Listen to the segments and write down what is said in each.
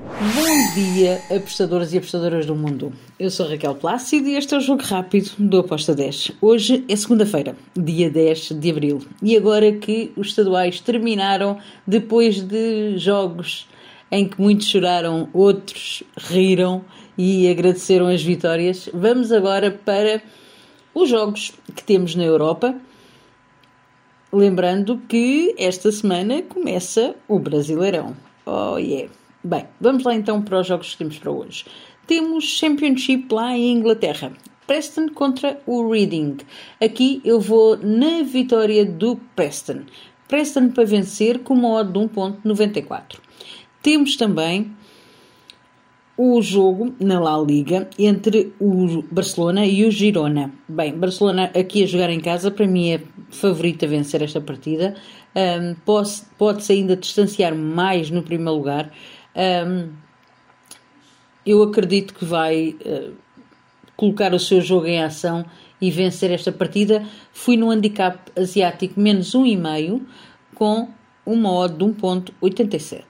Bom dia, apostadores e apostadoras do mundo. Eu sou Raquel Plácido e este é o Jogo Rápido do Aposta 10. Hoje é segunda-feira, dia 10 de abril. E agora que os estaduais terminaram, depois de jogos em que muitos choraram, outros riram e agradeceram as vitórias, vamos agora para os jogos que temos na Europa. Lembrando que esta semana começa o Brasileirão. Oh yeah! Bem, vamos lá então para os jogos que temos para hoje. Temos Championship lá em Inglaterra. Preston contra o Reading. Aqui eu vou na vitória do Preston. Preston para vencer com uma odd de 1.94. Temos também o jogo na La Liga entre o Barcelona e o Girona. Bem, Barcelona aqui a jogar em casa, para mim é favorita a vencer esta partida. Um, Pode-se ainda distanciar mais no primeiro lugar. Um, eu acredito que vai uh, colocar o seu jogo em ação e vencer esta partida. Fui no handicap asiático menos 1,5 com uma odd de 1.87.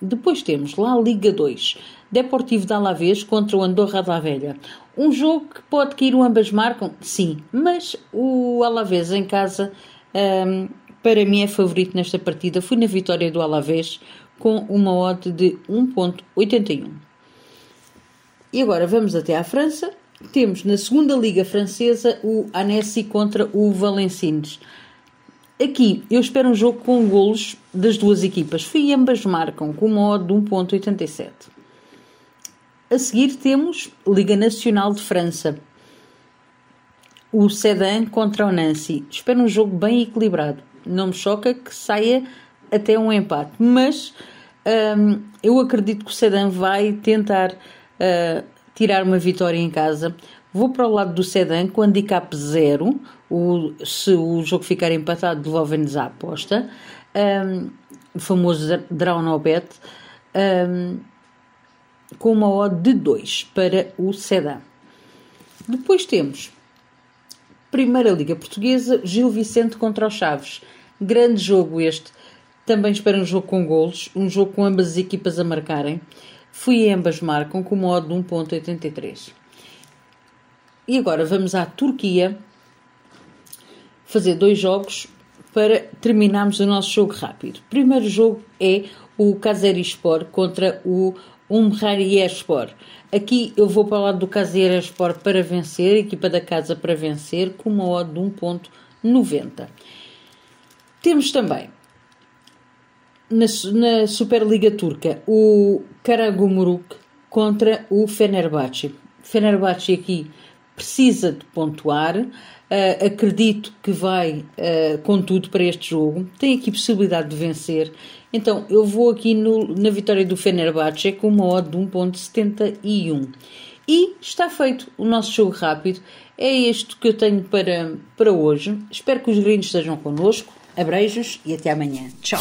Depois temos lá Liga 2, Deportivo de Alavés contra o Andorra da Velha. Um jogo que pode cair, ambas marcam? Sim, mas o Alavés em casa, um, para mim, é favorito nesta partida. Fui na vitória do Alavés com uma odd de 1.81. E agora vamos até à França. Temos na segunda liga francesa o Annecy contra o Valenciennes. Aqui eu espero um jogo com golos das duas equipas. Fui ambas marcam com uma odd de 1.87. A seguir temos Liga Nacional de França. O Sedan contra o Nancy. Espero um jogo bem equilibrado. Não me choca que saia até um empate. Mas um, eu acredito que o Sedan vai tentar uh, tirar uma vitória em casa. Vou para o lado do Sedan com handicap zero. O, se o jogo ficar empatado, devolvem-nos a aposta. Um, o famoso draw no bet. Um, com uma odd de 2 para o Sedan. Depois temos Primeira Liga Portuguesa, Gil Vicente contra os Chaves. Grande jogo este. Também espero um jogo com golos, um jogo com ambas as equipas a marcarem. Fui ambas marcam com uma odd de 1.83. E agora vamos à Turquia fazer dois jogos para terminarmos o nosso jogo rápido. O primeiro jogo é o Kayserispor contra o Umhariyeспor. Aqui eu vou para o lado do Kayserispor para vencer, equipa da casa para vencer, com uma odd de 1.90. Temos também na, na Superliga Turca, o Karagumruk contra o Fenerbahçe. Fenerbahçe aqui precisa de pontuar. Uh, acredito que vai uh, com tudo para este jogo. Tem aqui possibilidade de vencer. Então eu vou aqui no, na vitória do Fenerbahçe com uma odd de 1.71. E está feito o nosso jogo rápido. É este que eu tenho para, para hoje. Espero que os gringos estejam connosco. Abreijos e até amanhã. Tchau!